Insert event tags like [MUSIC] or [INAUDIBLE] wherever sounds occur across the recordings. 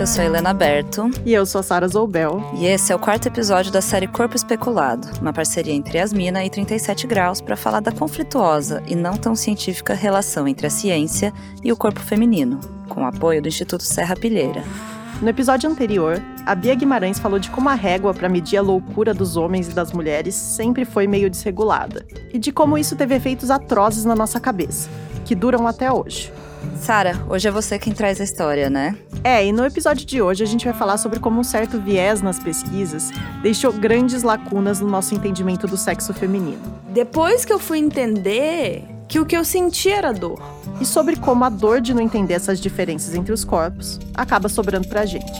Eu sou a Helena Berto. E eu sou a Sara Zoubel. E esse é o quarto episódio da série Corpo Especulado, uma parceria entre Yasmina e 37 Graus para falar da conflituosa e não tão científica relação entre a ciência e o corpo feminino, com o apoio do Instituto Serra Pilheira. No episódio anterior, a Bia Guimarães falou de como a régua para medir a loucura dos homens e das mulheres sempre foi meio desregulada, e de como isso teve efeitos atrozes na nossa cabeça, que duram até hoje. Sara, hoje é você quem traz a história, né? É, e no episódio de hoje a gente vai falar sobre como um certo viés nas pesquisas deixou grandes lacunas no nosso entendimento do sexo feminino. Depois que eu fui entender que o que eu senti era dor. E sobre como a dor de não entender essas diferenças entre os corpos acaba sobrando pra gente.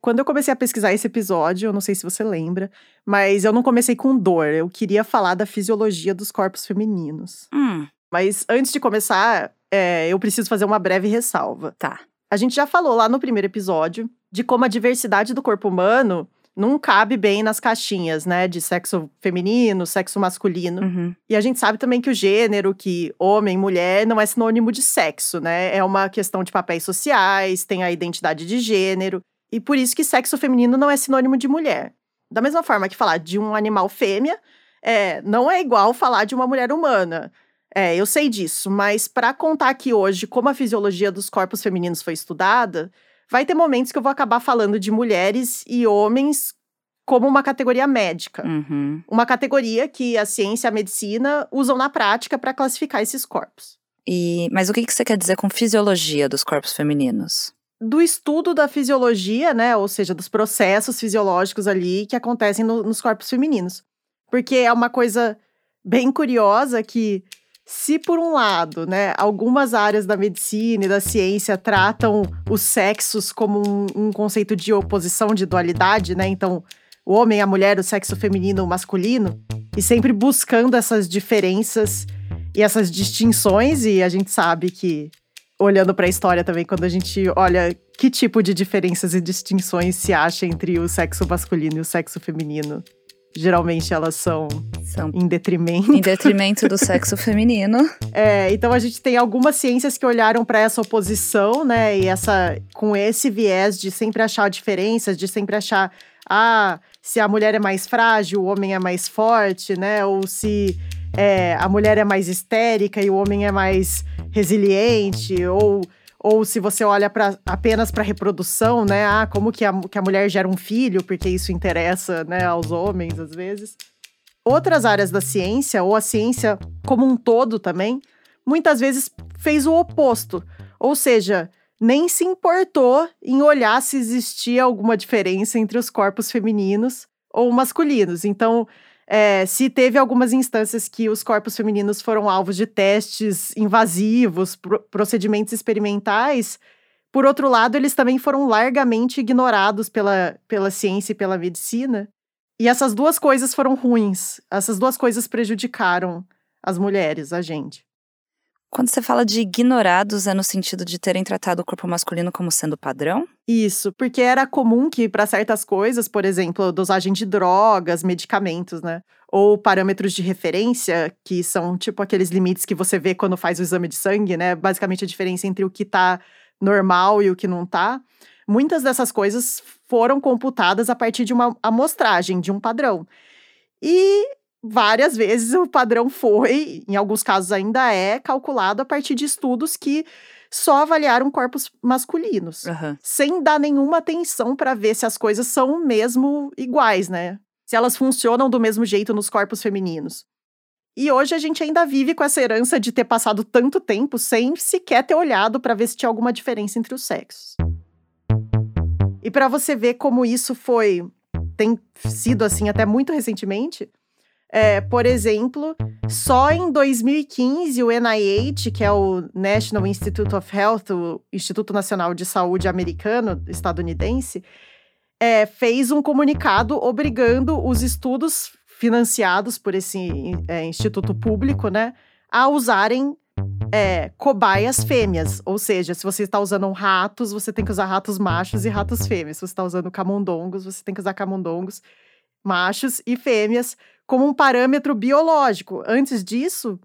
Quando eu comecei a pesquisar esse episódio, eu não sei se você lembra, mas eu não comecei com dor. Eu queria falar da fisiologia dos corpos femininos. Hum. Mas antes de começar, é, eu preciso fazer uma breve ressalva. Tá. A gente já falou lá no primeiro episódio de como a diversidade do corpo humano não cabe bem nas caixinhas, né? De sexo feminino, sexo masculino. Uhum. E a gente sabe também que o gênero, que homem, mulher, não é sinônimo de sexo, né? É uma questão de papéis sociais, tem a identidade de gênero. E por isso que sexo feminino não é sinônimo de mulher. Da mesma forma que falar de um animal fêmea é, não é igual falar de uma mulher humana. É, eu sei disso, mas para contar aqui hoje como a fisiologia dos corpos femininos foi estudada, vai ter momentos que eu vou acabar falando de mulheres e homens como uma categoria médica. Uhum. Uma categoria que a ciência e a medicina usam na prática para classificar esses corpos. E, mas o que que você quer dizer com fisiologia dos corpos femininos? Do estudo da fisiologia, né? Ou seja, dos processos fisiológicos ali que acontecem no, nos corpos femininos. Porque é uma coisa bem curiosa que, se por um lado, né, algumas áreas da medicina e da ciência tratam os sexos como um, um conceito de oposição, de dualidade, né? Então, o homem, a mulher, o sexo feminino, o masculino, e sempre buscando essas diferenças e essas distinções, e a gente sabe que olhando para a história também, quando a gente olha que tipo de diferenças e distinções se acha entre o sexo masculino e o sexo feminino. Geralmente elas são, São em detrimento. em detrimento do sexo [LAUGHS] feminino. É, então a gente tem algumas ciências que olharam para essa oposição, né? E essa com esse viés de sempre achar diferenças, de sempre achar ah, se a mulher é mais frágil, o homem é mais forte, né? Ou se é, a mulher é mais histérica e o homem é mais resiliente, ou, ou se você olha pra, apenas para reprodução, né? Ah, como que a, que a mulher gera um filho, porque isso interessa né, aos homens às vezes. Outras áreas da ciência, ou a ciência como um todo também, muitas vezes fez o oposto. Ou seja, nem se importou em olhar se existia alguma diferença entre os corpos femininos ou masculinos. Então, é, se teve algumas instâncias que os corpos femininos foram alvos de testes invasivos, pro procedimentos experimentais, por outro lado, eles também foram largamente ignorados pela, pela ciência e pela medicina. E essas duas coisas foram ruins. Essas duas coisas prejudicaram as mulheres, a gente. Quando você fala de ignorados, é no sentido de terem tratado o corpo masculino como sendo padrão? Isso, porque era comum que para certas coisas, por exemplo, dosagem de drogas, medicamentos, né? Ou parâmetros de referência, que são tipo aqueles limites que você vê quando faz o exame de sangue, né? Basicamente a diferença entre o que tá normal e o que não tá. Muitas dessas coisas foram computadas a partir de uma amostragem, de um padrão. E várias vezes o padrão foi, em alguns casos ainda é, calculado a partir de estudos que só avaliaram corpos masculinos, Uhum. sem dar nenhuma atenção para ver se as coisas são mesmo iguais, né? Se elas funcionam do mesmo jeito nos corpos femininos. E hoje a gente ainda vive com essa herança de ter passado tanto tempo sem sequer ter olhado para ver se tinha alguma diferença entre os sexos. E para você ver como isso foi tem sido assim até muito recentemente, é, por exemplo, só em 2015 o NIH, que é o National Institute of Health, o Instituto Nacional de Saúde americano, estadunidense, é, fez um comunicado obrigando os estudos financiados por esse é, instituto público, né, a usarem é, cobaias fêmeas. Ou seja, se você está usando ratos, você tem que usar ratos machos e ratos fêmeas. Se você está usando camundongos, você tem que usar camundongos machos e fêmeas como um parâmetro biológico. Antes disso,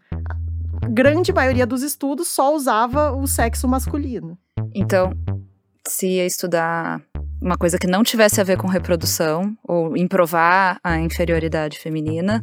a grande maioria dos estudos só usava o sexo masculino. Então, se ia estudar uma coisa que não tivesse a ver com reprodução ou em provar a inferioridade feminina,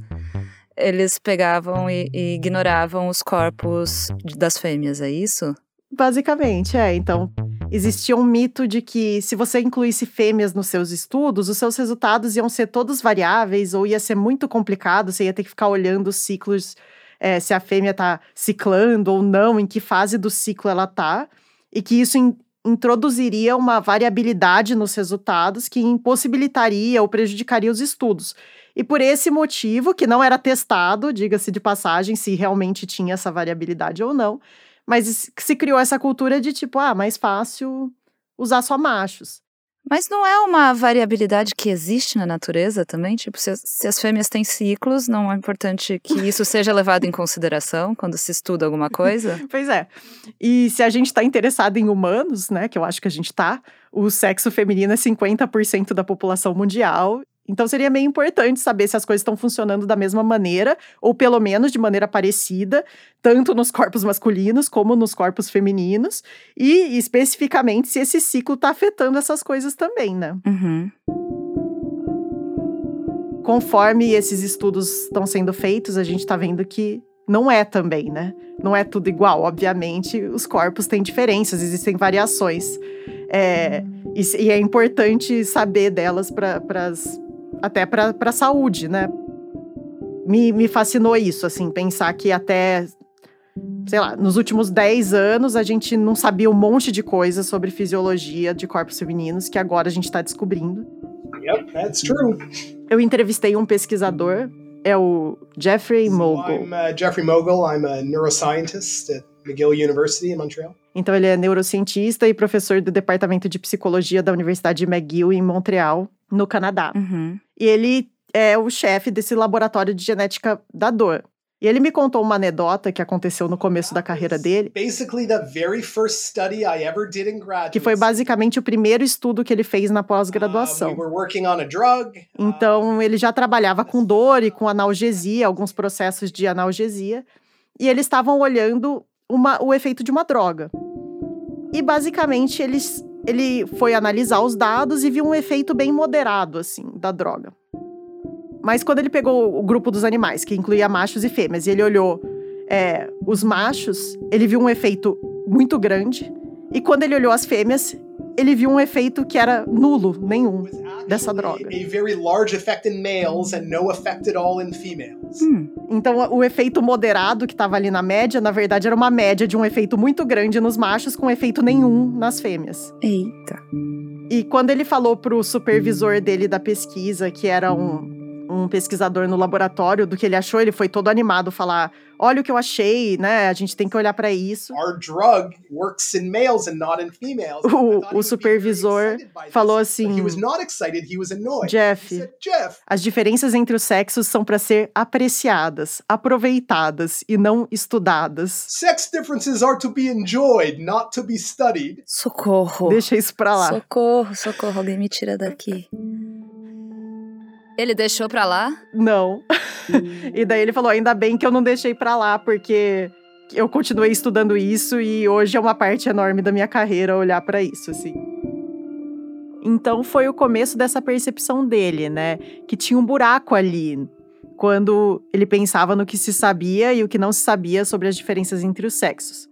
eles pegavam e, e ignoravam os corpos das fêmeas, é isso? Basicamente, é. Então, existia um mito de que se você incluísse fêmeas nos seus estudos, os seus resultados iam ser todos variáveis ou ia ser muito complicado, você ia ter que ficar olhando os ciclos, é, se a fêmea está ciclando ou não, em que fase do ciclo ela está, e que isso in introduziria uma variabilidade nos resultados que impossibilitaria ou prejudicaria os estudos. E por esse motivo, que não era testado, diga-se de passagem, se realmente tinha essa variabilidade ou não, mas se criou essa cultura de tipo, ah, mais fácil usar só machos. Mas não é uma variabilidade que existe na natureza também? Tipo, se, se, as fêmeas têm ciclos, não é importante que isso seja levado em consideração quando se estuda alguma coisa? [LAUGHS] pois é. E se a gente está interessado em humanos, né, que eu acho que a gente está, o sexo feminino é 50% da população mundial então seria meio importante saber se as coisas estão funcionando da mesma maneira, ou pelo menos de maneira parecida, tanto nos corpos masculinos como nos corpos femininos, e especificamente se esse ciclo está afetando essas coisas também, né? Uhum. Conforme esses estudos estão sendo feitos, a gente está vendo que não é também, né? Não é tudo igual. Obviamente, os corpos têm diferenças, existem variações. É, e, e, é importante saber delas para as até para a saúde, né? Me, me fascinou isso, assim, pensar que até, sei lá, nos últimos 10 anos a gente não sabia um monte de coisas sobre fisiologia de corpos femininos que agora a gente está descobrindo. Yep, that's true. Eu entrevistei um pesquisador, é o Jeffrey Mogul. So I'm uh, Jeffrey Mogul, I'm a neuroscientist at McGill University in Montreal. Então ele é neurocientista e professor do departamento de psicologia da Universidade de McGill em Montreal no Canadá. Uhum. E ele é o chefe desse laboratório de genética da dor. E ele me contou uma anedota que aconteceu no começo da carreira dele. Que foi basicamente o primeiro estudo que ele fez na pós-graduação. Então, ele já trabalhava com dor e com analgesia, alguns processos de analgesia. E eles estavam olhando uma, o efeito de uma droga. E basicamente eles ele foi analisar os dados e viu um efeito bem moderado, assim, da droga. Mas quando ele pegou o grupo dos animais, que incluía machos e fêmeas, e ele olhou é, os machos, ele viu um efeito muito grande. E quando ele olhou as fêmeas, ele viu um efeito que era nulo, nenhum, dessa droga. Hum. Então, o efeito moderado que estava ali na média, na verdade, era uma média de um efeito muito grande nos machos com efeito nenhum nas fêmeas. Eita. E quando ele falou pro supervisor dele da pesquisa, que era um um pesquisador no laboratório do que ele achou, ele foi todo animado falar: "Olha o que eu achei, né? A gente tem que olhar para isso". O, o supervisor falou assim: Jeff, as diferenças entre os sexos são para ser apreciadas, aproveitadas e não estudadas. Sex differences are to be enjoyed, not to be studied. Socorro. Deixa isso pra lá. Socorro, socorro, alguém me tira daqui. Ele deixou pra lá? Não. [LAUGHS] e daí ele falou: ainda bem que eu não deixei pra lá, porque eu continuei estudando isso e hoje é uma parte enorme da minha carreira olhar para isso, assim. Então foi o começo dessa percepção dele, né? Que tinha um buraco ali, quando ele pensava no que se sabia e o que não se sabia sobre as diferenças entre os sexos.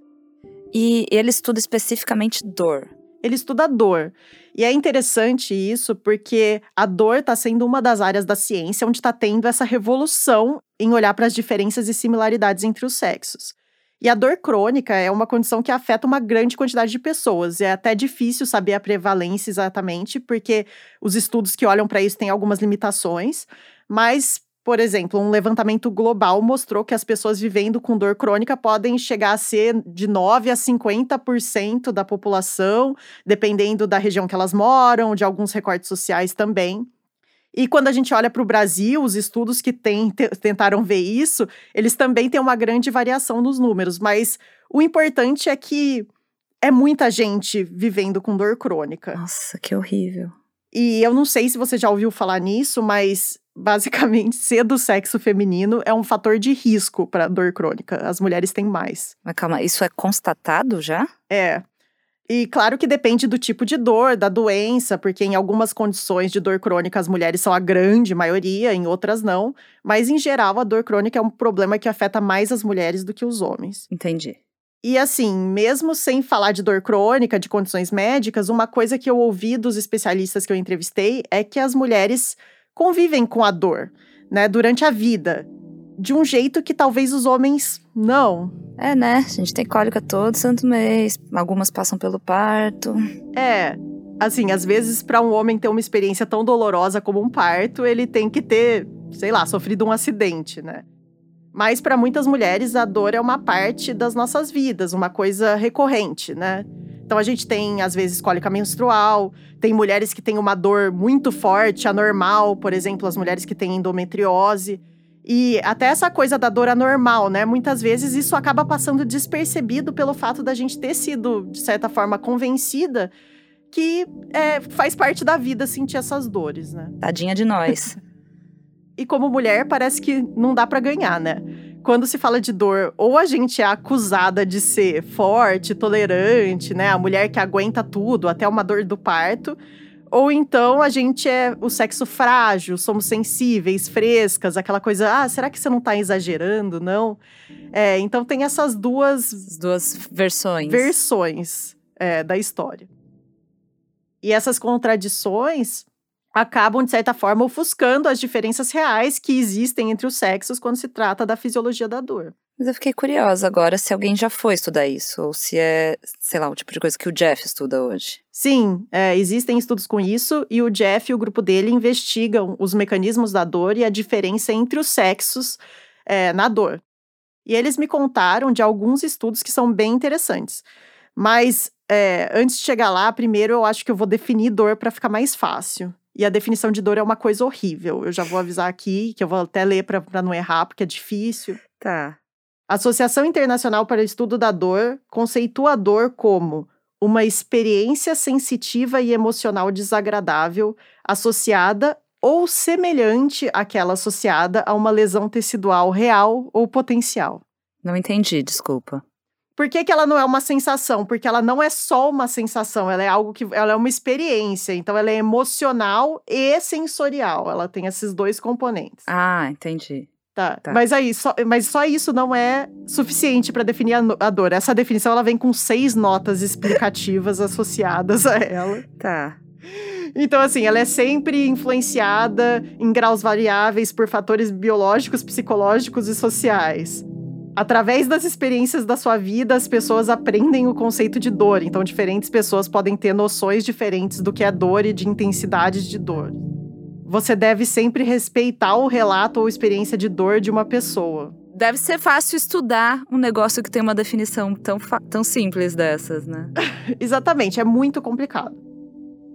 E ele estuda especificamente dor ele estuda dor. E é interessante isso porque a dor está sendo uma das áreas da ciência onde está tendo essa revolução em olhar para as diferenças e similaridades entre os sexos. E a dor crônica é uma condição que afeta uma grande quantidade de pessoas. É até difícil saber a prevalência exatamente, porque os estudos que olham para isso têm algumas limitações, mas por exemplo, um levantamento global mostrou que as pessoas vivendo com dor crônica podem chegar a ser de 9 a 50% da população, dependendo da região que elas moram, de alguns recortes sociais também. E quando a gente olha para o Brasil, os estudos que tem, tentaram ver isso, eles também têm uma grande variação nos números, mas o importante é que é muita gente vivendo com dor crônica. Nossa, que horrível. E eu não sei se você já ouviu falar nisso, mas basicamente, [LAUGHS] ser do sexo feminino é um fator de risco para dor crônica. As mulheres têm mais. Mas calma, isso é constatado já? É. E claro que depende do tipo de dor, da doença, porque em algumas condições de dor crônica as mulheres são a grande maioria, em outras não. Mas em geral, a dor crônica é um problema que afeta mais as mulheres do que os homens. Entendi. E assim, mesmo sem falar de dor crônica, de condições médicas, uma coisa que eu ouvi dos especialistas que eu entrevistei é que as mulheres convivem com a dor, né, durante a vida, de um jeito que talvez os homens não. É, né? A gente tem cólica todo santo mês, algumas passam pelo parto. É. Assim, às vezes, para um homem ter uma experiência tão dolorosa como um parto, ele tem que ter, sei lá, sofrido um acidente, né? Mas para muitas mulheres, a dor é uma parte das nossas vidas, uma coisa recorrente, né? Então a gente tem, às vezes, cólica menstrual, tem mulheres que têm uma dor muito forte, anormal, por exemplo, as mulheres que têm endometriose. E até essa coisa da dor anormal, né? Muitas vezes isso acaba passando despercebido pelo fato da gente ter sido, de certa forma, convencida que é, faz parte da vida sentir essas dores, né? Tadinha de nós. [LAUGHS] e como mulher, parece que não dá para ganhar, né? Quando se fala de dor, ou a gente é acusada de ser forte, tolerante, né? A mulher que aguenta tudo, até uma dor do parto. Ou então a gente é o sexo frágil, somos sensíveis, frescas, aquela coisa, ah, será que você não tá exagerando? Não. É, então tem essas duas. As duas versões. Versões é, da história. E essas contradições acabam, de certa forma, ofuscando as diferenças reais que existem entre os sexos quando se trata da fisiologia da dor. Mas eu fiquei curiosa agora se alguém já foi estudar isso, ou se é, sei lá, o tipo de coisa que o Jeff estuda hoje. Sim, é, existem estudos com isso, e o Jeff e o grupo dele investigam os mecanismos da dor e a diferença entre os sexos é, na dor. E eles me contaram de alguns estudos que são bem interessantes. Mas é, antes de chegar lá, primeiro eu acho que eu vou definir dor para ficar mais fácil. E a definição de dor é uma coisa horrível. Eu já vou avisar aqui, que eu vou até ler para não errar, porque é difícil. Tá. A Associação Internacional para o Estudo da Dor conceitua a dor como uma experiência sensitiva e emocional desagradável associada ou semelhante àquela associada a uma lesão tecidual real ou potencial. Não entendi, desculpa. Por que, que ela não é uma sensação? Porque ela não é só uma sensação, ela é algo que. Ela é uma experiência. Então, ela é emocional e sensorial. Ela tem esses dois componentes. Ah, entendi. Tá. tá. Mas aí, só, mas só isso não é suficiente para definir a, a, dor. Essa definição ela vem com seis notas explicativas associadas a ela. Tá. Então, assim, ela é sempre influenciada em graus variáveis por fatores biológicos, psicológicos e sociais. Através das experiências da sua vida, as pessoas aprendem o conceito de dor. Então, diferentes pessoas podem ter noções diferentes do que é dor e de intensidade de dor. Você deve sempre respeitar o relato ou experiência de dor de uma pessoa. Deve ser fácil estudar um negócio que tem uma definição tão, tão simples dessas, né? [LAUGHS] Exatamente, é muito complicado.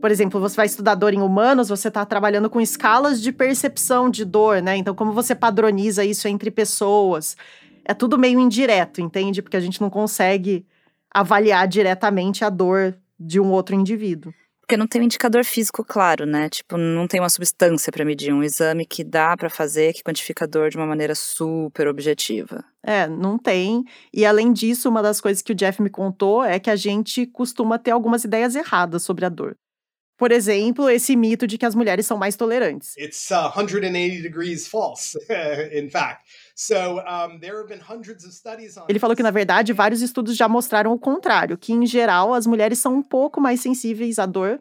Por exemplo, você vai estudar dor em humanos, você está trabalhando com escalas de percepção de dor, né? Então, como você padroniza isso entre pessoas? É tudo meio indireto, entende? Porque a gente não consegue avaliar diretamente a dor de um outro indivíduo. Porque não tem um indicador físico claro, né? Tipo, não tem uma substância para medir, um exame que dá para fazer, que quantifica a dor de uma maneira super objetiva. É, não tem. E além disso, uma das coisas que o Jeff me contou é que a gente costuma ter algumas ideias erradas sobre a dor. Por exemplo, esse mito de que as mulheres são mais tolerantes. It's uh, 180 degrees false, [LAUGHS] in fact. So, um, there have been hundreds of studies on Ele falou que, na verdade, vários estudos já mostraram o contrário, que, em geral, as mulheres são um pouco mais sensíveis à dor.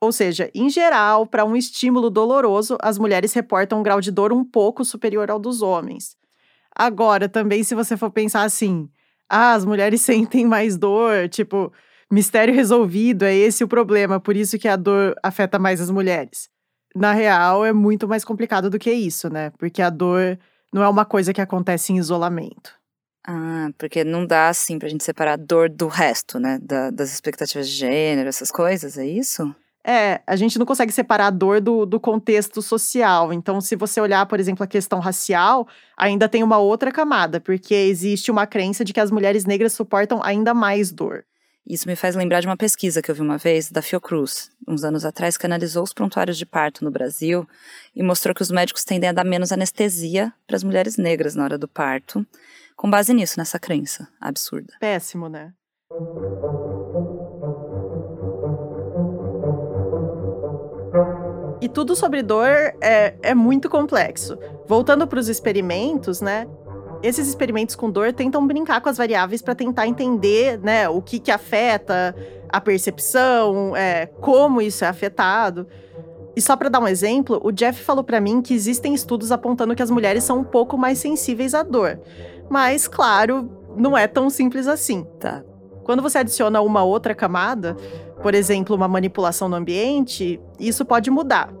Ou seja, em geral, para um estímulo doloroso, as mulheres reportam um grau de dor um pouco superior ao dos homens. Agora, também, se você for pensar assim, ah, as mulheres [LAUGHS] sentem mais dor, tipo, mistério resolvido, é esse o problema, por isso que a dor afeta mais as mulheres. Na real, é muito mais complicado do que isso, né? Porque a dor não é uma coisa que acontece em isolamento. Ah, porque não dá assim pra gente separar a dor do resto, né? Da, das expectativas de gênero, essas coisas, é isso? É, a gente não consegue separar a dor do, do contexto social. Então, se você olhar, por exemplo, a questão racial, ainda tem uma outra camada, porque existe uma crença de que as mulheres negras suportam ainda mais dor. Isso me faz lembrar de uma pesquisa que eu vi uma vez da Fiocruz, uns anos atrás, que analisou os prontuários de parto no Brasil e mostrou que os médicos tendem a dar menos anestesia para as mulheres negras na hora do parto, com base nisso, nessa crença absurda. Péssimo, né? E tudo sobre dor é, é muito complexo. Voltando para os experimentos, né? Esses experimentos com dor tentam brincar com as variáveis para tentar entender, né, o que que afeta a percepção, é, como isso é afetado. E só para dar um exemplo, o Jeff falou para mim que existem estudos apontando que as mulheres são um pouco mais sensíveis à dor. Mas, claro, não é tão simples assim. Tá. Quando você adiciona uma outra camada, por exemplo, uma manipulação no ambiente, isso pode mudar.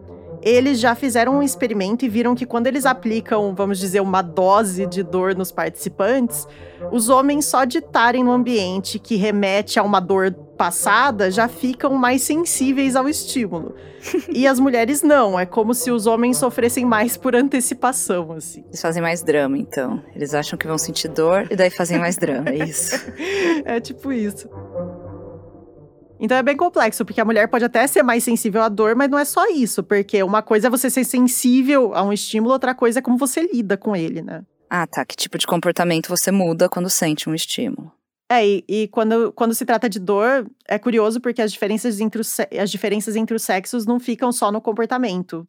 Eles já fizeram um experimento e viram que quando eles aplicam, vamos dizer, uma dose de dor nos participantes, os homens só de estarem no ambiente que remete a uma dor passada já ficam mais sensíveis ao estímulo. e as mulheres não, é como se os homens sofressem mais por antecipação, assim. Eles fazem mais drama, então. Eles acham que vão sentir dor e daí fazem mais drama, é isso. [LAUGHS] é tipo isso. Então é bem complexo, porque a mulher pode até ser mais sensível à dor, mas não é só isso, porque uma coisa é você ser sensível a um estímulo, outra coisa é como você lida com ele, né? Ah, tá. Que tipo de comportamento você muda quando sente um estímulo? É, e, e, quando, quando se trata de dor, é curioso porque as diferenças, entre os, as diferenças entre os sexos não ficam só no comportamento.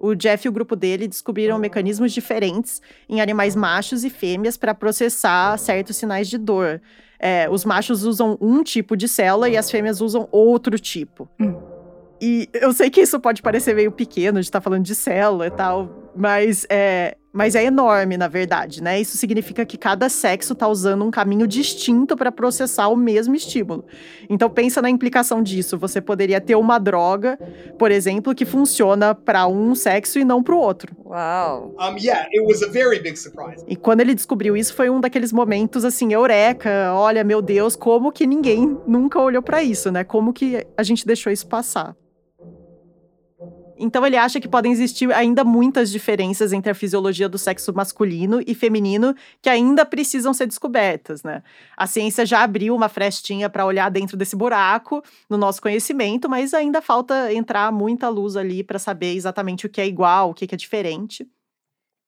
O Jeff e o grupo dele descobriram mecanismos diferentes em animais machos e fêmeas para processar certos sinais de dor. É, os machos usam um tipo de célula e as fêmeas usam outro tipo. Hum. E eu sei que isso pode parecer meio pequeno de estar tá falando de célula e tal, mas é, mas é enorme, na verdade, né? Isso significa que cada sexo está usando um caminho distinto para processar o mesmo estímulo. Então pensa na implicação disso. Você poderia ter uma droga, por exemplo, que funciona para um sexo e não para o outro. Uau. Um, yeah, it was a very big surprise. E quando ele descobriu isso, foi um daqueles momentos assim, eureka, olha, meu Deus, como que ninguém nunca olhou para isso, né? Como que a gente deixou isso passar? Então ele acha que podem existir ainda muitas diferenças entre a fisiologia do sexo masculino e feminino que ainda precisam ser descobertas, né? A ciência já abriu uma frestinha para olhar dentro desse buraco no nosso conhecimento, mas ainda falta entrar muita luz ali para saber exatamente o que é igual, o que é diferente.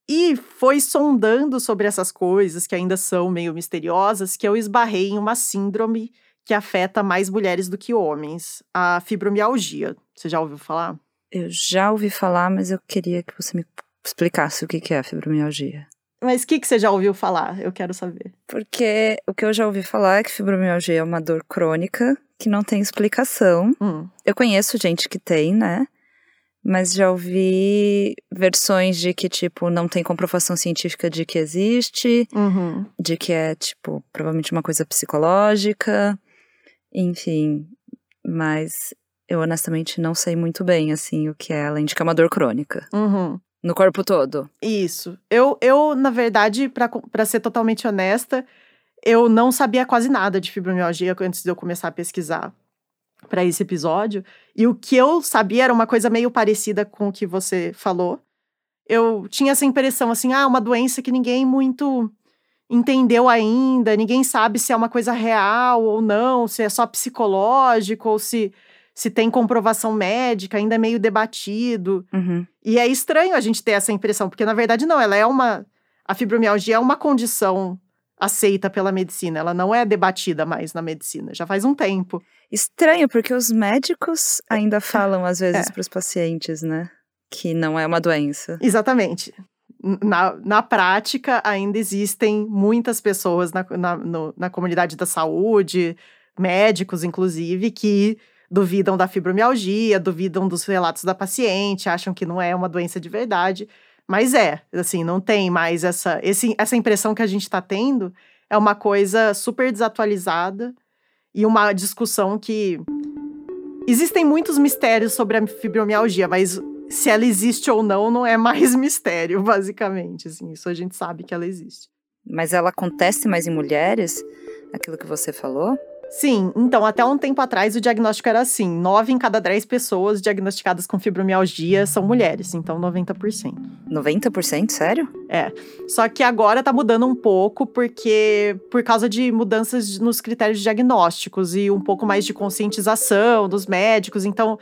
E foi sondando sobre essas coisas que ainda são meio misteriosas que eu esbarrei em uma síndrome que afeta mais mulheres do que homens, a fibromialgia. Você já ouviu falar? Eu já ouvi falar, mas eu queria que você me explicasse o que é a fibromialgia. Mas o que, que você já ouviu falar? Eu quero saber. Porque o que eu já ouvi falar é que fibromialgia é uma dor crônica que não tem explicação. Hum. Eu conheço gente que tem, né? Mas já ouvi versões de que, tipo, não tem comprovação científica de que existe, uhum. de que é, tipo, provavelmente uma coisa psicológica, enfim. Mas eu honestamente não sei muito bem, assim, o que é, além de que é uma dor crônica. Uhum. No corpo todo. Isso. Eu, eu na verdade, para ser totalmente honesta, eu não sabia quase nada de fibromialgia antes de eu começar a pesquisar para esse episódio. E o que eu sabia era uma coisa meio parecida com o que você falou. Eu tinha essa impressão, assim, ah, uma doença que ninguém muito entendeu ainda, ninguém sabe se é uma coisa real ou não, se é só psicológico ou se se tem comprovação médica, ainda é meio debatido. Uhum. E é estranho a gente ter essa impressão, porque na verdade não, ela é uma. A fibromialgia é uma condição aceita pela medicina, ela não é debatida mais na medicina, já faz um tempo. Estranho, porque os médicos ainda falam às vezes é. para os pacientes, né? Que não é uma doença. Exatamente. Na, na prática, ainda existem muitas pessoas na, na, no, na comunidade da saúde, médicos, inclusive, que duvidam da fibromialgia, duvidam dos relatos da paciente, acham que não é uma doença de verdade. Mas é, assim, não tem mais essa, esse, essa impressão que a gente está tendo. É uma coisa super desatualizada e uma discussão que. Existem muitos mistérios sobre a fibromialgia, mas se ela existe ou não, não é mais [LAUGHS] mistério, basicamente. Assim, isso a gente sabe que ela existe. Mas ela acontece mais em mulheres? Aquilo que você falou? Sim, então até um tempo atrás o diagnóstico era assim: 9 em cada 10 pessoas diagnosticadas com fibromialgia são mulheres, então 90%. 90%? Sério? É. Só que agora tá mudando um pouco, porque por causa de mudanças nos critérios diagnósticos e um pouco mais de conscientização dos médicos, então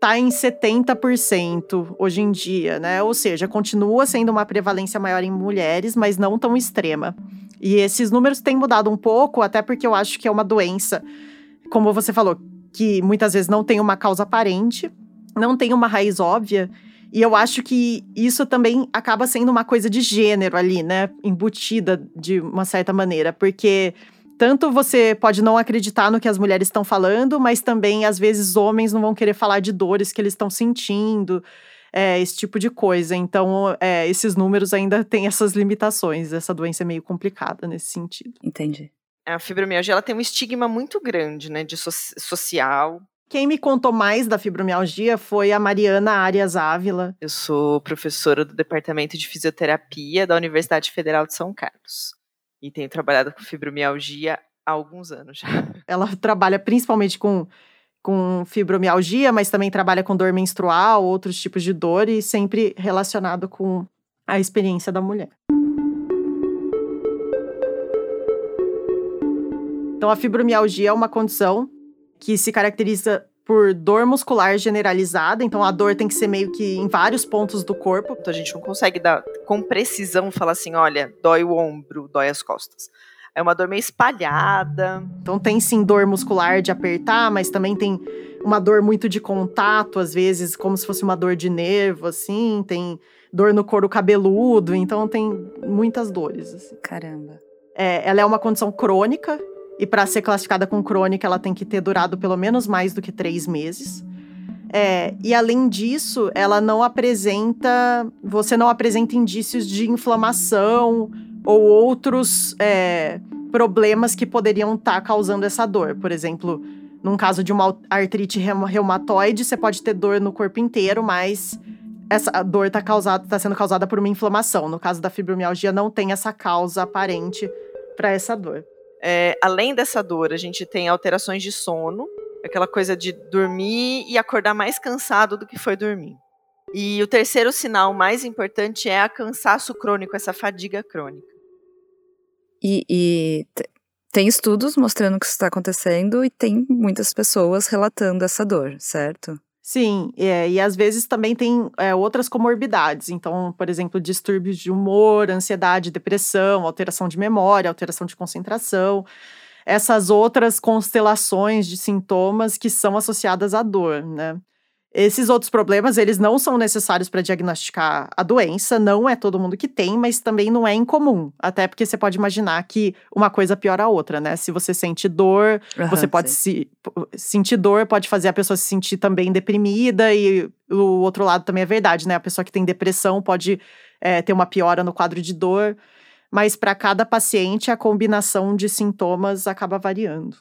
tá em 70% hoje em dia, né? Ou seja, continua sendo uma prevalência maior em mulheres, mas não tão extrema. E esses números têm mudado um pouco, até porque eu acho que é uma doença, como você falou, que muitas vezes não tem uma causa aparente, não tem uma raiz óbvia. E eu acho que isso também acaba sendo uma coisa de gênero ali, né? Embutida de uma certa maneira, porque tanto você pode não acreditar no que as mulheres estão falando, mas também, às vezes, homens não vão querer falar de dores que eles estão sentindo é, esse tipo de coisa. Então, é, esses números ainda têm essas limitações. Essa doença é meio complicada nesse sentido. Entendi. A fibromialgia ela tem um estigma muito grande, né, de so social. Quem me contou mais da fibromialgia foi a Mariana Arias Ávila. Eu sou professora do Departamento de Fisioterapia da Universidade Federal de São Carlos. E tenho trabalhado com fibromialgia há alguns anos já. [LAUGHS] Ela trabalha principalmente com com fibromialgia, mas também trabalha com dor menstrual, outros tipos de dor e sempre relacionado com a experiência da mulher. Então, a fibromialgia é uma condição que se caracteriza por dor muscular generalizada, então a dor tem que ser meio que em vários pontos do corpo. Então a gente não consegue dar com precisão falar assim, olha, dói o ombro, dói as costas. É uma dor meio espalhada. Então tem sim dor muscular de apertar, mas também tem uma dor muito de contato, às vezes, como se fosse uma dor de nervo, assim. Tem dor no couro cabeludo, então tem muitas dores. Assim. Caramba. É, ela é uma condição crônica, e para ser classificada como crônica, ela tem que ter durado pelo menos mais do que três meses. É, e além disso, ela não apresenta. Você não apresenta indícios de inflamação ou outros é, problemas que poderiam estar tá causando essa dor. Por exemplo, num caso de uma artrite reumatoide, você pode ter dor no corpo inteiro, mas essa dor está tá sendo causada por uma inflamação. No caso da fibromialgia, não tem essa causa aparente para essa dor. É, além dessa dor, a gente tem alterações de sono, aquela coisa de dormir e acordar mais cansado do que foi dormir. E o terceiro sinal mais importante é a cansaço crônico, essa fadiga crônica. E, e tem estudos mostrando que isso está acontecendo e tem muitas pessoas relatando essa dor, certo? Sim, é, e às vezes também tem é, outras comorbidades. Então, por exemplo, distúrbios de humor, ansiedade, depressão, alteração de memória, alteração de concentração. Essas outras constelações de sintomas que são associadas à dor, né? Esses outros problemas, eles não são necessários para diagnosticar a doença, não é todo mundo que tem, mas também não é incomum. Até porque você pode imaginar que uma coisa piora a outra, né? Se você sente dor, uhum, você pode se, sentir dor, pode fazer a pessoa se sentir também deprimida, e o outro lado também é verdade, né? A pessoa que tem depressão pode é, ter uma piora no quadro de dor, mas para cada paciente a combinação de sintomas acaba variando.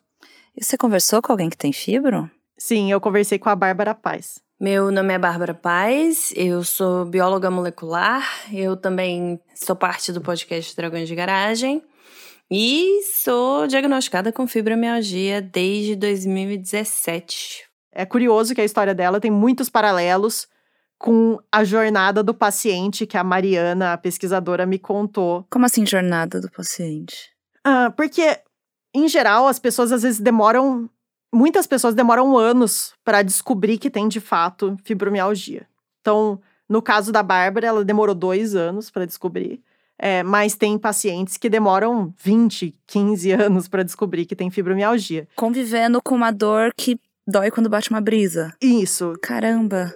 E você conversou com alguém que tem fibro? Sim, eu conversei com a Bárbara Paz. Meu nome é Bárbara Paz, eu sou bióloga molecular, eu também sou parte do podcast Dragões de Garagem e sou diagnosticada com fibromialgia desde 2017. É curioso que a história dela tem muitos paralelos com a jornada do paciente que a Mariana, a pesquisadora, me contou. Como assim, jornada do paciente? Ah, porque, em geral, as pessoas às vezes demoram muitas pessoas demoram anos para descobrir que tem de fato fibromialgia. Então, no caso da Bárbara, ela demorou dois anos para descobrir. É, mas tem pacientes que demoram 20, 15 anos para descobrir que tem fibromialgia. Convivendo com uma dor que dói quando bate uma brisa. Isso. Caramba.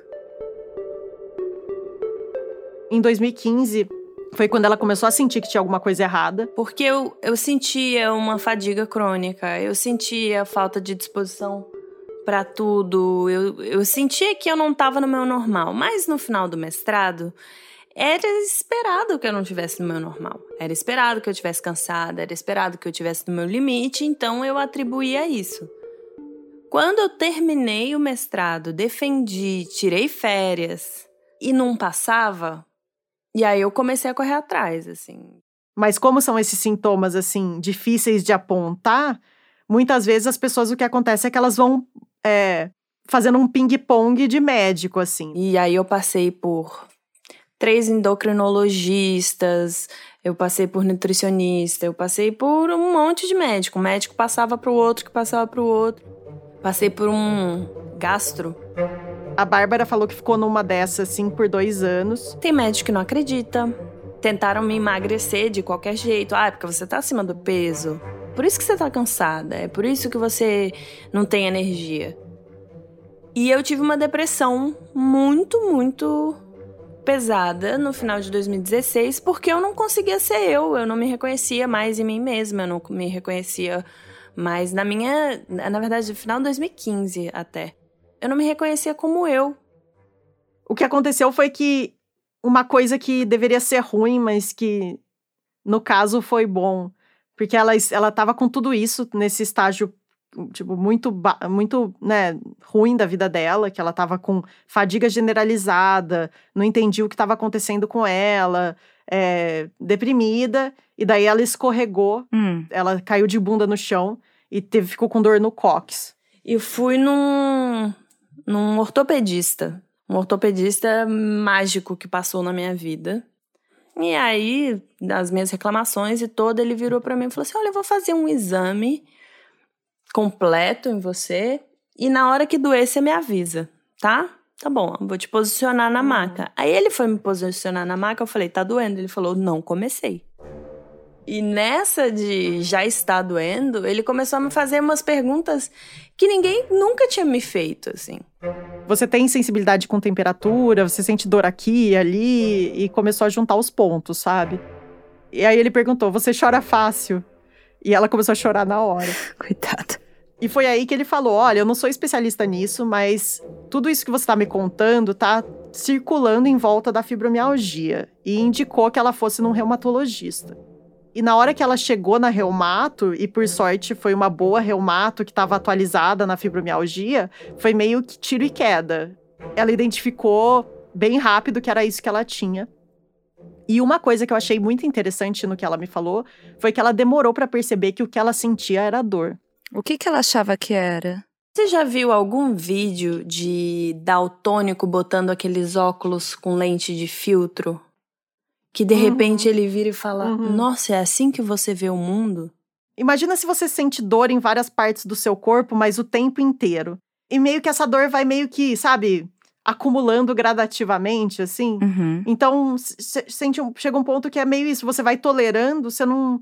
Em 2015, foi quando ela começou a sentir que tinha alguma coisa errada. Porque eu, eu sentia uma fadiga crônica, eu sentia falta de disposição para tudo, eu, eu sentia que eu não estava no meu normal. Mas no final do mestrado, era esperado que eu não estivesse no meu normal. Era esperado que eu estivesse cansada, era esperado que eu estivesse no meu limite, então eu atribuía isso. Quando eu terminei o mestrado, defendi, tirei férias e não passava, e aí eu comecei a correr atrás, assim. Mas como são esses sintomas, assim, difíceis de apontar, muitas vezes as pessoas, o que acontece é que elas vão é, fazendo um ping-pong de médico, assim. E aí eu passei por três endocrinologistas, eu passei por nutricionista, eu passei por um monte de médico. Um médico passava para o outro, que passava para o outro. Passei por um gastro. A Bárbara falou que ficou numa dessas, assim, por dois anos. Tem médico que não acredita. Tentaram me emagrecer de qualquer jeito. Ah, é porque você tá acima do peso. Por isso que você tá cansada. É por isso que você não tem energia. E eu tive uma depressão muito, muito pesada no final de 2016, porque eu não conseguia ser eu, eu não me reconhecia mais em mim mesma, eu não me reconhecia mais na minha, na verdade, no final de 2015 até. Eu não me reconhecia como eu. O que aconteceu foi que uma coisa que deveria ser ruim, mas que no caso foi bom, porque ela ela tava com tudo isso nesse estágio tipo, muito, muito, né, ruim da vida dela, que ela tava com fadiga generalizada, não entendia o que estava acontecendo com ela, é, deprimida, e daí ela escorregou, hum. ela caiu de bunda no chão e teve, ficou com dor no cox. E fui num, num ortopedista, um ortopedista mágico que passou na minha vida. E aí, das minhas reclamações e toda, ele virou para mim e falou assim: Olha, eu vou fazer um exame completo em você e na hora que doer você me avisa, tá? Tá bom, vou te posicionar na uhum. maca. Aí ele foi me posicionar na maca, eu falei, tá doendo? Ele falou, não comecei. E nessa de já está doendo, ele começou a me fazer umas perguntas que ninguém nunca tinha me feito, assim. Você tem sensibilidade com temperatura, você sente dor aqui e ali, e começou a juntar os pontos, sabe? E aí ele perguntou: Você chora fácil? E ela começou a chorar na hora. [LAUGHS] Coitada. E foi aí que ele falou: Olha, eu não sou especialista nisso, mas tudo isso que você está me contando tá circulando em volta da fibromialgia. E indicou que ela fosse num reumatologista. E na hora que ela chegou na reumato, e por sorte foi uma boa reumato que estava atualizada na fibromialgia, foi meio que tiro e queda. Ela identificou bem rápido que era isso que ela tinha. E uma coisa que eu achei muito interessante no que ela me falou foi que ela demorou para perceber que o que ela sentia era dor. O que, que ela achava que era? Você já viu algum vídeo de daltônico botando aqueles óculos com lente de filtro? Que de uhum. repente ele vira e fala: uhum. Nossa, é assim que você vê o mundo? Imagina se você sente dor em várias partes do seu corpo, mas o tempo inteiro. E meio que essa dor vai meio que, sabe, acumulando gradativamente, assim. Uhum. Então, sente um, chega um ponto que é meio isso, você vai tolerando, você não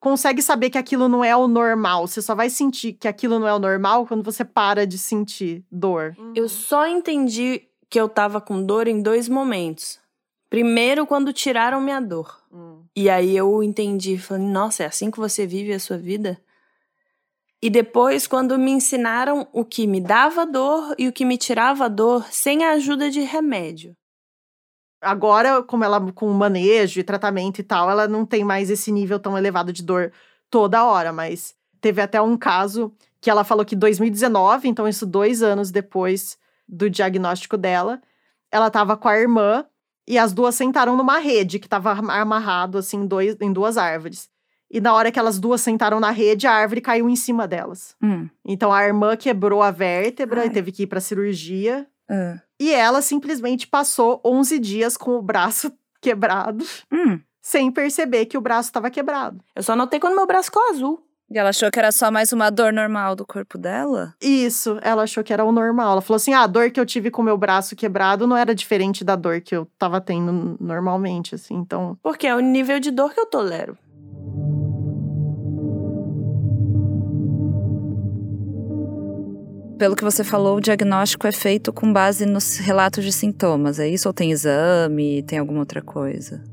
consegue saber que aquilo não é o normal. Você só vai sentir que aquilo não é o normal quando você para de sentir dor. Uhum. Eu só entendi que eu tava com dor em dois momentos. Primeiro, quando tiraram minha dor. Uhum. E aí eu entendi, falei, nossa, é assim que você vive a sua vida? E depois, quando me ensinaram o que me dava dor e o que me tirava dor sem a ajuda de remédio. Agora, como ela com manejo e tratamento e tal, ela não tem mais esse nível tão elevado de dor toda hora, mas teve até um caso que ela falou que 2019, então isso dois anos depois do diagnóstico dela, ela estava com a irmã e as duas sentaram numa rede que estava amarrado assim dois, em duas árvores. E na hora que elas duas sentaram na rede, a árvore caiu em cima delas. Hum. Então a irmã quebrou a vértebra Ai. e teve que ir pra cirurgia. Uh. E ela simplesmente passou 11 dias com o braço [LAUGHS] quebrado, hum. sem perceber que o braço estava quebrado. Eu só notei quando meu braço ficou azul. E ela achou que era só mais uma dor normal do corpo dela? Isso, ela achou que era o normal. Ela falou assim: ah, a dor que eu tive com o meu braço quebrado não era diferente da dor que eu tava tendo normalmente, assim, então. Porque é o nível de dor que eu tolero. Pelo que você falou, o diagnóstico é feito com base nos relatos de sintomas, é isso? Ou tem exame, tem alguma outra coisa?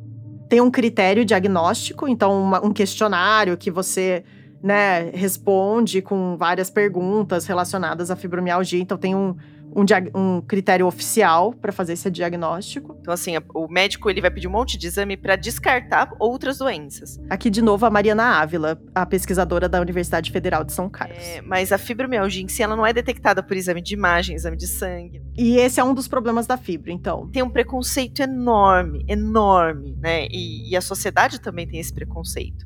Tem um critério diagnóstico, então uma, um questionário que você né, responde com várias perguntas relacionadas à fibromialgia. Então tem um, um, um critério oficial para fazer esse diagnóstico. Então, assim, o médico ele vai pedir um monte de exame para descartar outras doenças. Aqui de novo a Mariana Ávila, a pesquisadora da Universidade Federal de São Carlos. É, mas a fibromialgia em si, ela não é detectada por exame de imagem, exame de sangue. E esse é um dos problemas da fibra, então. Tem um preconceito enorme, enorme, né? E, e a sociedade também tem esse preconceito.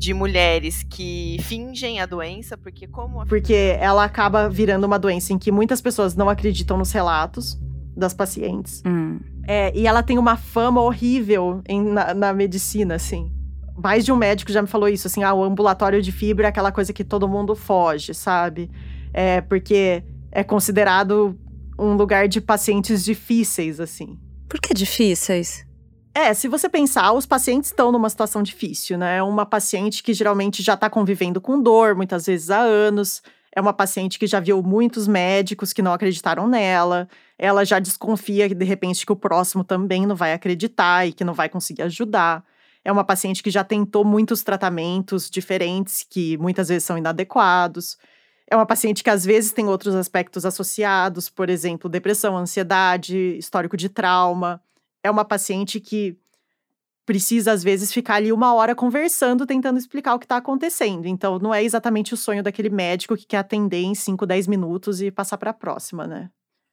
De mulheres que fingem a doença, porque como. A... Porque ela acaba virando uma doença em que muitas pessoas não acreditam nos relatos das pacientes. Hum. É, e ela tem uma fama horrível em, na, na, medicina, assim. Mais de um médico já me falou isso, assim, ah, o ambulatório de fibra é aquela coisa que todo mundo foge, sabe? É, porque é considerado um lugar de pacientes difíceis, assim. Por que difíceis? É, se você pensar, os pacientes estão numa situação difícil, né? É uma paciente que geralmente já está convivendo com dor, muitas vezes há anos. É uma paciente que já viu muitos médicos que não acreditaram nela. Ela já desconfia de repente, que o próximo também não vai acreditar e que não vai conseguir ajudar. É uma paciente que já tentou muitos tratamentos diferentes, que muitas vezes são inadequados. É uma paciente que às vezes tem outros aspectos associados, por exemplo, depressão, ansiedade, histórico de trauma é uma paciente que precisa, às vezes, ficar ali uma hora conversando, tentando explicar o que está acontecendo. Então, não é exatamente o sonho daquele médico que quer atender em 5, 10 minutos e passar para a próxima, né?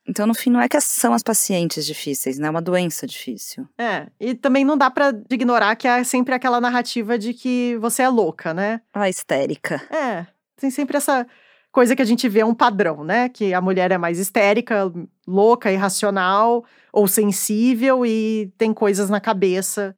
Então, no fim, não é que são as pacientes difíceis, né? É uma doença difícil. É, e também não dá para ignorar que é sempre aquela narrativa de que você é louca, né? Ah, histérica. É, tem sempre essa coisa que a gente vê um padrão, né? Que a mulher é mais histérica, louca, irracional ou sensível e tem coisas na cabeça.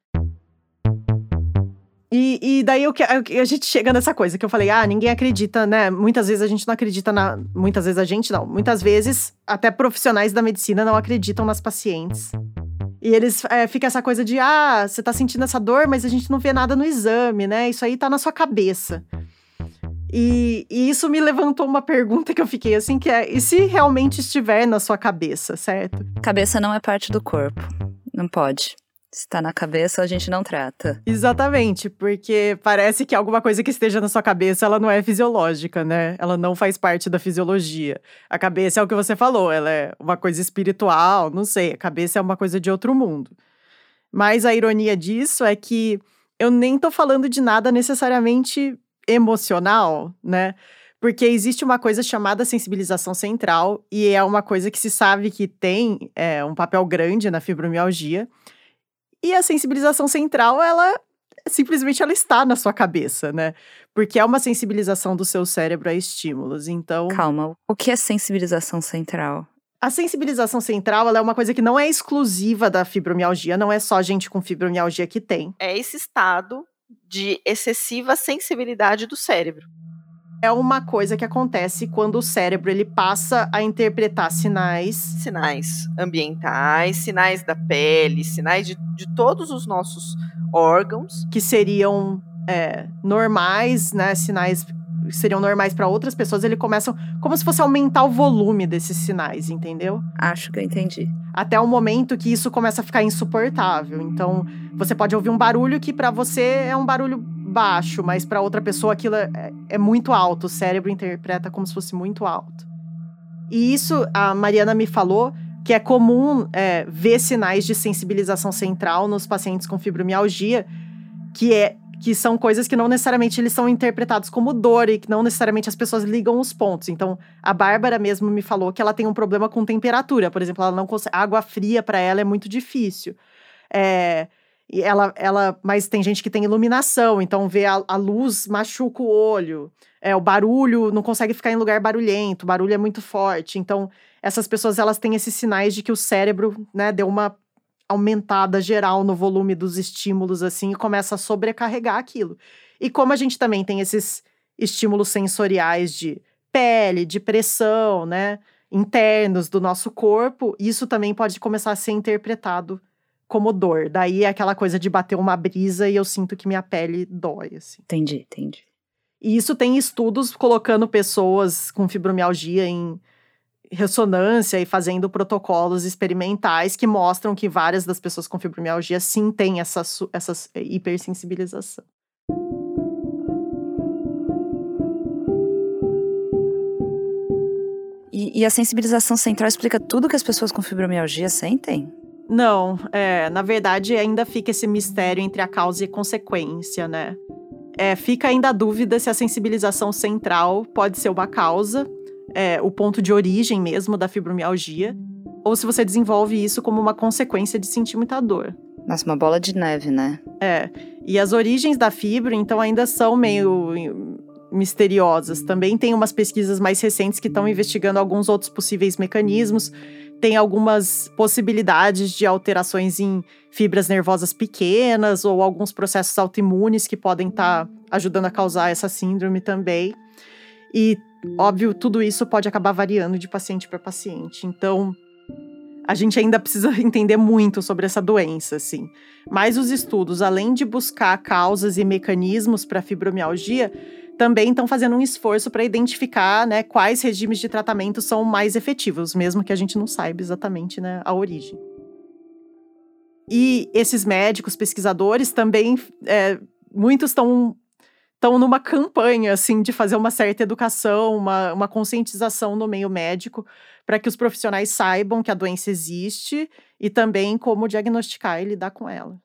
E, e daí eu, a gente chega nessa coisa que eu falei, ah, ninguém acredita, né? Muitas vezes a gente não acredita na. Muitas vezes a gente não. Muitas vezes, até profissionais da medicina não acreditam nas pacientes. E eles é, fica essa coisa de, ah, você tá sentindo essa dor, mas a gente não vê nada no exame, né? Isso aí tá na sua cabeça. E, e, isso me levantou uma pergunta que eu fiquei assim, que é: e se realmente estiver na sua cabeça, certo? Cabeça não é parte do corpo. Não pode. Se está na cabeça, a gente não trata. Exatamente, porque parece que alguma coisa que esteja na sua cabeça, ela não é fisiológica, né? Ela não faz parte da fisiologia. A cabeça é o que você falou, ela é uma coisa espiritual, não sei, a cabeça é uma coisa de outro mundo. Mas a ironia disso é que eu nem tô falando de nada necessariamente emocional, né? Porque existe uma coisa chamada sensibilização central, e é uma coisa que se sabe que tem é, um papel grande na fibromialgia. E a sensibilização central, ela simplesmente ela está na sua cabeça, né? Porque é uma sensibilização do seu cérebro a estímulos. Então. Calma, o que é sensibilização central? A sensibilização central é uma coisa que não é exclusiva da fibromialgia, não é só gente com fibromialgia que tem. É esse estado de excessiva sensibilidade do cérebro. É uma coisa que acontece quando o cérebro ele passa a interpretar sinais. Sinais ambientais, sinais da pele, sinais de, de todos os nossos órgãos. Que seriam é, normais, né? Sinais seriam normais para outras pessoas, ele começa como se fosse aumentar o volume desses sinais, entendeu? Acho que eu entendi. Até o momento que isso começa a ficar insuportável. Então, você pode ouvir um barulho que para você é um barulho baixo, mas para outra pessoa aquilo é, é muito alto. O cérebro interpreta como se fosse muito alto. E isso a Mariana me falou que é comum é, ver sinais de sensibilização central nos pacientes com fibromialgia, que é que são coisas que não necessariamente eles são interpretados como dor e que não necessariamente as pessoas ligam os pontos. Então, a Bárbara mesmo me falou que ela tem um problema com temperatura, por exemplo, ela não consegue, água fria para ela é muito difícil. É, e ela, ela, mas tem gente que tem iluminação, então vê a, a luz machuca o olho. É, o barulho não consegue ficar em lugar barulhento, o barulho é muito forte. Então, essas pessoas elas têm esses sinais de que o cérebro, né, deu uma aumentada geral no volume dos estímulos, assim, e começa a sobrecarregar aquilo. E como a gente também tem esses estímulos sensoriais de pele, de pressão, né, internos do nosso corpo, isso também pode começar a ser interpretado como dor. Daí é aquela coisa de bater uma brisa e eu sinto que minha pele dói, assim. Entendi, entendi. E isso tem estudos colocando pessoas com fibromialgia em ressonância e fazendo protocolos experimentais que mostram que várias das pessoas com fibromialgia sim têm essa, essa hipersensibilização. E, e, a sensibilização central explica tudo que as pessoas com fibromialgia sentem? Não, é, na verdade ainda fica esse mistério entre a causa e a consequência, né? É, fica ainda a dúvida se a sensibilização central pode ser uma causa é, o ponto de origem mesmo da fibromialgia, ou se você desenvolve isso como uma consequência de sentir muita dor. Nossa, uma bola de neve, né? É. E as origens da fibra, então, ainda são meio misteriosas. Também tem umas pesquisas mais recentes que estão investigando alguns outros possíveis mecanismos. Tem algumas possibilidades de alterações em fibras nervosas pequenas ou alguns processos autoimunes que podem estar tá ajudando a causar essa síndrome também. E, óbvio, tudo isso pode acabar variando de paciente para paciente. Então, a gente ainda precisa [LAUGHS] entender muito sobre essa doença, assim. Mas os estudos, além de buscar causas e mecanismos para fibromialgia, também estão fazendo um esforço para identificar né, quais regimes de tratamento são mais efetivos, mesmo que a gente não saiba exatamente né, a origem. E esses médicos, pesquisadores, também, é, muitos estão estão numa campanha assim de fazer uma certa educação, uma, uma conscientização no meio médico para que os profissionais saibam que a doença existe e também como diagnosticar e lidar com ela.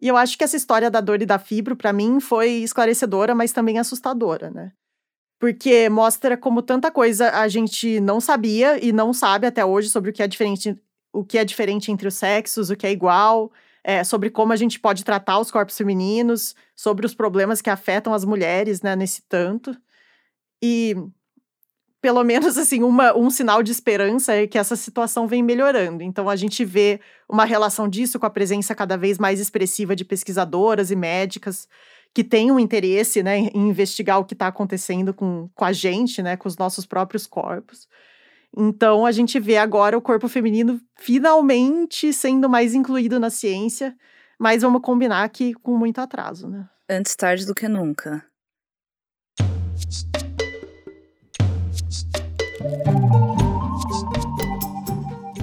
E eu acho que essa história da dor e da fibra, para mim, foi esclarecedora, mas também assustadora, né? Porque mostra como tanta coisa a gente não sabia e não sabe até hoje sobre o que é diferente, o que é diferente entre os sexos, o que é igual, é, sobre como a gente pode tratar os corpos femininos, sobre os problemas que afetam as mulheres, né, nesse tanto. E pelo menos [LAUGHS] assim, uma, um sinal de esperança é que essa situação vem melhorando. Então a gente vê uma relação disso com a presença cada vez mais expressiva de pesquisadoras e médicas que têm um interesse né, em investigar o que está acontecendo com, com a gente, né, com os nossos próprios corpos. Então a gente vê agora o corpo feminino finalmente sendo mais incluído na ciência, mas vamos combinar que com muito atraso, né? Antes tarde do que nunca.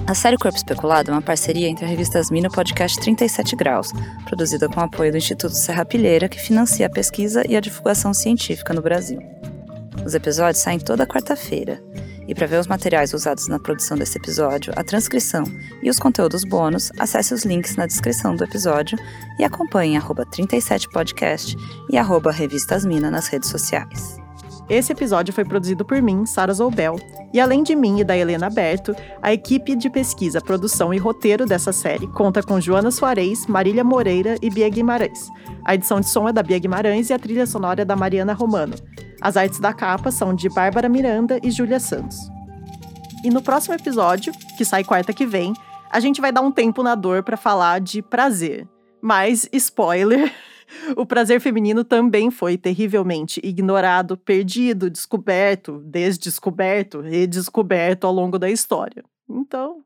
A série Corpo Especulado é uma parceria entre a revista Asmina e o podcast 37 Graus, produzida com apoio do Instituto Serra Pilheira, que financia a pesquisa e a divulgação científica no Brasil. Os episódios saem toda quarta-feira. E para ver os materiais usados na produção desse episódio, a transcrição e os conteúdos bônus, acesse os links na descrição do episódio e acompanhe 37podcast e arroba Revista Asmina nas redes sociais. Esse episódio foi produzido por mim, Sara Zoubel, e além de mim e da Helena Berto, a equipe de pesquisa, produção e roteiro dessa série conta com Joana Soares, Marília Moreira e Bia Guimarães. A edição de som é da Bia Guimarães e a trilha sonora é da Mariana Romano. As artes da capa são de Bárbara Miranda e Júlia Santos. E no próximo episódio, que sai quarta que vem, a gente vai dar um tempo na dor para falar de prazer. Mas, spoiler, [LAUGHS] o prazer feminino também foi terrivelmente ignorado, perdido, descoberto, desdescoberto, redescoberto ao longo da história. Então,